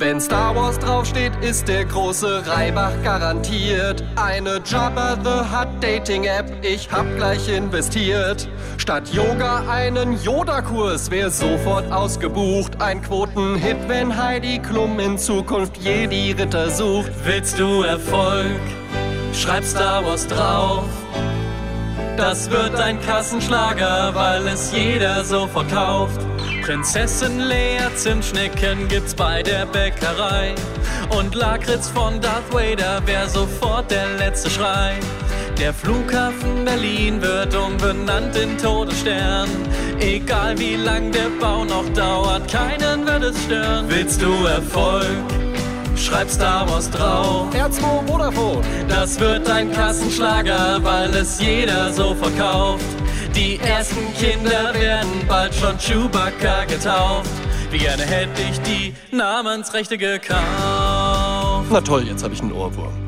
Wenn Star Wars draufsteht, ist der große Reibach garantiert. Eine Jabba the Hutt Dating App, ich hab gleich investiert. Statt Yoga einen Yoda-Kurs, wär sofort ausgebucht. Ein Quotenhit, wenn Heidi Klum in Zukunft Jedi Ritter sucht. Willst du Erfolg? Schreib Star Wars drauf. Das wird ein Kassenschlager, weil es jeder so verkauft. Prinzessin Lea Zimtschnecken gibt's bei der Bäckerei. Und Lakritz von Darth Vader wär sofort der letzte Schrei. Der Flughafen Berlin wird umbenannt in Todesstern. Egal wie lang der Bau noch dauert, keinen wird es stören. Willst du Erfolg? Schreib Star Wars drauf. R2 Vodafone. Das wird ein Kassenschlager, weil es jeder so verkauft. Die ersten Kinder werden bald schon Chewbacca getauft. Wie gerne hätte ich die Namensrechte gekauft. Na toll, jetzt habe ich einen Ohrwurm.